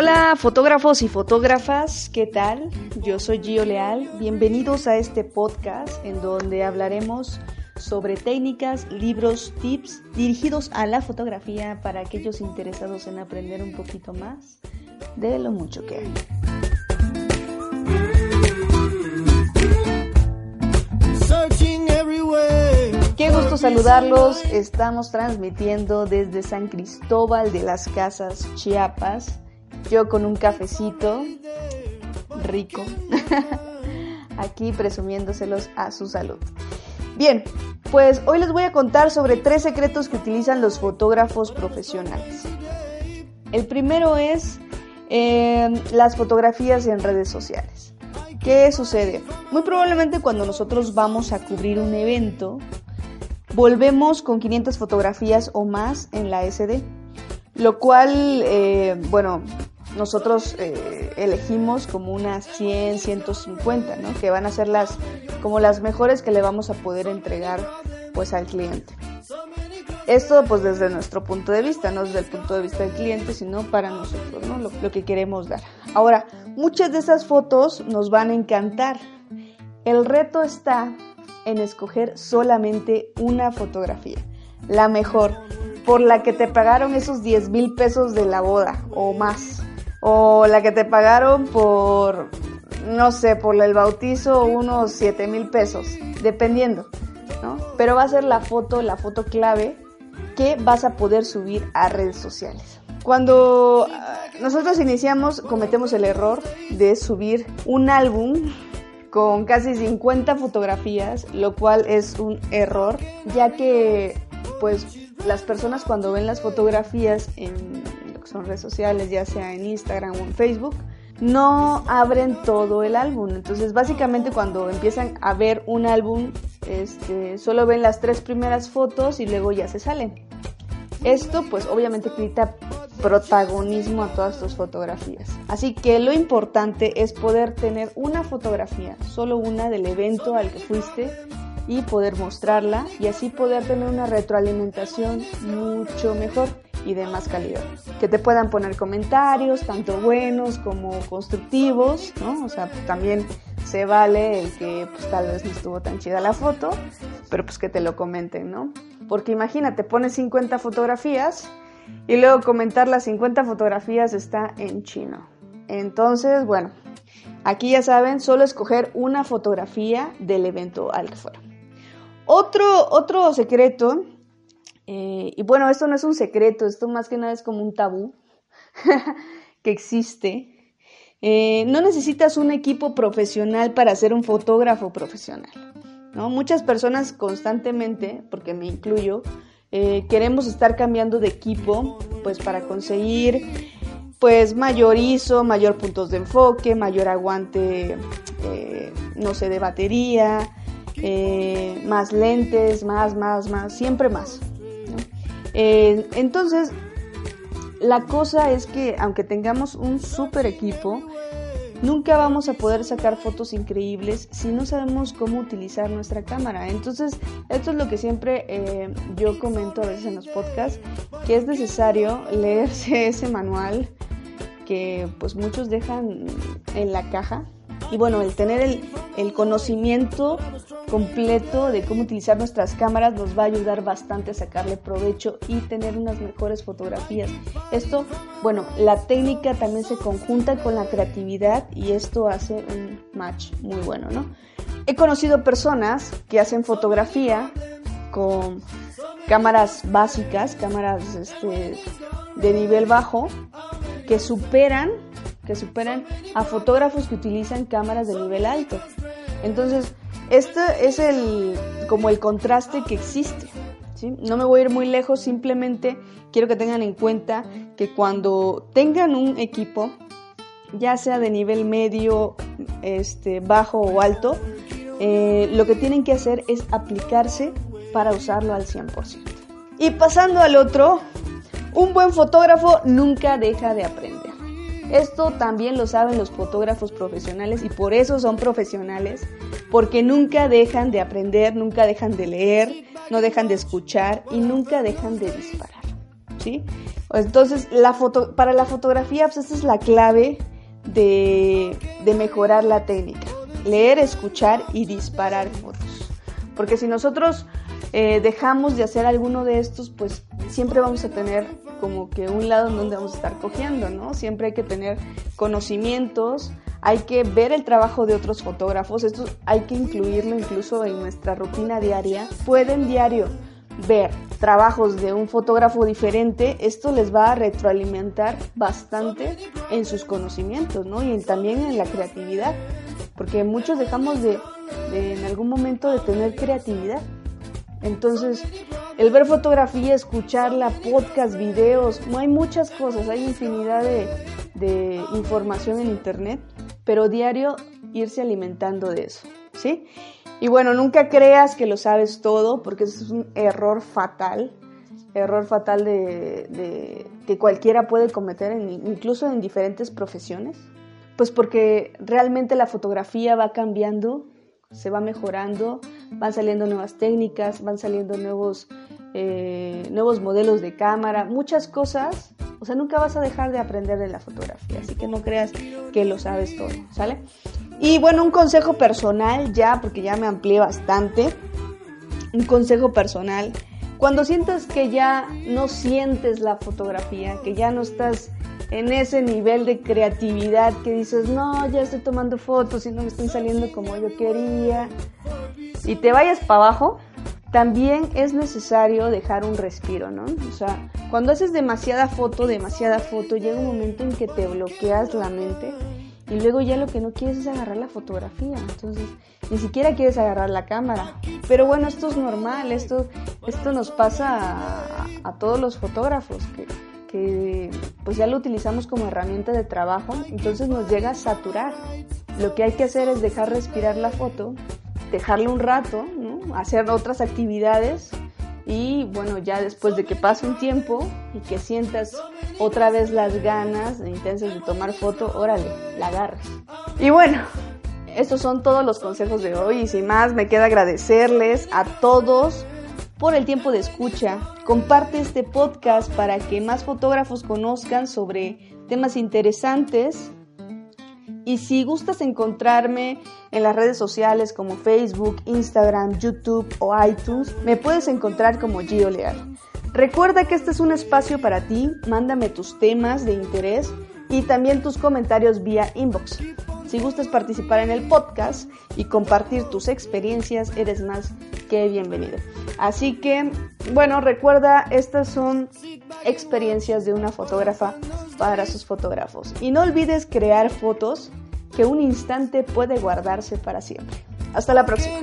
Hola fotógrafos y fotógrafas, ¿qué tal? Yo soy Gio Leal, bienvenidos a este podcast en donde hablaremos sobre técnicas, libros, tips dirigidos a la fotografía para aquellos interesados en aprender un poquito más de lo mucho que hay. Qué gusto saludarlos. Estamos transmitiendo desde San Cristóbal de las Casas, Chiapas. Yo con un cafecito rico. Aquí presumiéndoselos a su salud. Bien, pues hoy les voy a contar sobre tres secretos que utilizan los fotógrafos profesionales. El primero es eh, las fotografías en redes sociales. ¿Qué sucede? Muy probablemente cuando nosotros vamos a cubrir un evento, volvemos con 500 fotografías o más en la SD, lo cual, eh, bueno, nosotros eh, elegimos como unas 100, 150, ¿no? Que van a ser las, como las mejores que le vamos a poder entregar pues al cliente. Esto pues desde nuestro punto de vista, no desde el punto de vista del cliente, sino para nosotros, ¿no? Lo, lo que queremos dar. Ahora, muchas de esas fotos nos van a encantar. El reto está en escoger solamente una fotografía, la mejor, por la que te pagaron esos 10 mil pesos de la boda o más, o la que te pagaron por, no sé, por el bautizo unos 7 mil pesos, dependiendo, ¿no? Pero va a ser la foto, la foto clave que vas a poder subir a redes sociales. Cuando ah, nosotros iniciamos, cometemos el error de subir un álbum con casi 50 fotografías, lo cual es un error, ya que pues las personas cuando ven las fotografías en son redes sociales, ya sea en Instagram o en Facebook, no abren todo el álbum. Entonces, básicamente cuando empiezan a ver un álbum, este, solo ven las tres primeras fotos y luego ya se salen. Esto, pues, obviamente quita protagonismo a todas tus fotografías. Así que lo importante es poder tener una fotografía, solo una del evento al que fuiste y poder mostrarla y así poder tener una retroalimentación mucho mejor y de más calidad. Que te puedan poner comentarios, tanto buenos como constructivos, ¿no? O sea, también se vale el que pues tal vez no estuvo tan chida la foto, pero pues que te lo comenten, ¿no? Porque imagínate, pones 50 fotografías y luego comentar las 50 fotografías está en chino. Entonces, bueno, aquí ya saben, solo escoger una fotografía del evento al que fuera. Otro, otro secreto, eh, y bueno, esto no es un secreto, esto más que nada es como un tabú que existe. Eh, no necesitas un equipo profesional para ser un fotógrafo profesional. ¿no? Muchas personas constantemente, porque me incluyo, eh, queremos estar cambiando de equipo pues para conseguir pues mayor ISO, mayor puntos de enfoque, mayor aguante, no sé, de batería, más lentes, más, más, más, siempre más. Eh, entonces, la cosa es que aunque tengamos un super equipo, nunca vamos a poder sacar fotos increíbles si no sabemos cómo utilizar nuestra cámara. Entonces, esto es lo que siempre eh, yo comento a veces en los podcasts, que es necesario leerse ese manual que pues muchos dejan en la caja y bueno, el tener el, conocimiento completo de cómo utilizar nuestras cámaras nos va a ayudar bastante a sacarle provecho y tener unas mejores fotografías. Esto, bueno, la técnica también se conjunta con la creatividad y esto hace un match muy bueno, ¿no? He conocido personas que hacen fotografía con cámaras básicas, cámaras este, de nivel bajo, que superan que superan a fotógrafos que utilizan cámaras de nivel alto. Entonces, este es el como el contraste que existe. ¿sí? No me voy a ir muy lejos, simplemente quiero que tengan en cuenta que cuando tengan un equipo, ya sea de nivel medio, este, bajo o alto, eh, lo que tienen que hacer es aplicarse para usarlo al 100%. Y pasando al otro, un buen fotógrafo nunca deja de aprender. Esto también lo saben los fotógrafos profesionales y por eso son profesionales, porque nunca dejan de aprender, nunca dejan de leer, no dejan de escuchar y nunca dejan de disparar. ¿sí? Entonces, la foto, para la fotografía, pues esta es la clave de, de mejorar la técnica. Leer, escuchar y disparar fotos. Porque si nosotros eh, dejamos de hacer alguno de estos, pues siempre vamos a tener como que un lado en donde vamos a estar cogiendo, ¿no? Siempre hay que tener conocimientos, hay que ver el trabajo de otros fotógrafos, esto hay que incluirlo incluso en nuestra rutina diaria. Pueden diario ver trabajos de un fotógrafo diferente, esto les va a retroalimentar bastante en sus conocimientos, ¿no? Y también en la creatividad, porque muchos dejamos de, de en algún momento de tener creatividad entonces, el ver fotografía, escucharla, podcast, videos, no hay muchas cosas, hay infinidad de, información en internet, pero diario irse alimentando de eso, ¿sí? Y bueno, nunca creas que lo sabes todo, porque eso es un error fatal, error fatal de, que cualquiera puede cometer, incluso en diferentes profesiones, pues porque realmente la fotografía va cambiando se va mejorando, van saliendo nuevas técnicas, van saliendo nuevos, eh, nuevos modelos de cámara, muchas cosas. O sea, nunca vas a dejar de aprender de la fotografía, así que no creas que lo sabes todo, ¿sale? Y bueno, un consejo personal ya, porque ya me amplié bastante. Un consejo personal. Cuando sientas que ya no sientes la fotografía, que ya no estás en ese nivel de creatividad que dices, no, ya estoy tomando fotos y no me están saliendo como yo quería, y te vayas para abajo, también es necesario dejar un respiro, ¿no? O sea, cuando haces demasiada foto, demasiada foto, llega un momento en que te bloqueas la mente y luego ya lo que no quieres es agarrar la fotografía, entonces ni siquiera quieres agarrar la cámara. Pero bueno, esto es normal, esto, esto nos pasa a, a todos los fotógrafos, que que pues ya lo utilizamos como herramienta de trabajo, entonces nos llega a saturar. Lo que hay que hacer es dejar respirar la foto, dejarla un rato, hacer otras actividades y bueno, ya después de que pase un tiempo y que sientas otra vez las ganas intensas de tomar foto, órale, la agarras. Y bueno, estos son todos los consejos de hoy y sin más me queda agradecerles a todos por el tiempo de escucha. Comparte este podcast para que más fotógrafos conozcan sobre temas interesantes. Y si gustas encontrarme en las redes sociales como Facebook, Instagram, YouTube o iTunes, me puedes encontrar como Gio Leal. Recuerda que este es un espacio para ti, mándame tus temas de interés y también tus comentarios vía inbox. Si gustas participar en el podcast y compartir tus experiencias, eres más que bienvenido. Así que, bueno, recuerda, estas son experiencias de una fotógrafa para sus fotógrafos. Y no olvides crear fotos que un instante puede guardarse para siempre. Hasta la próxima.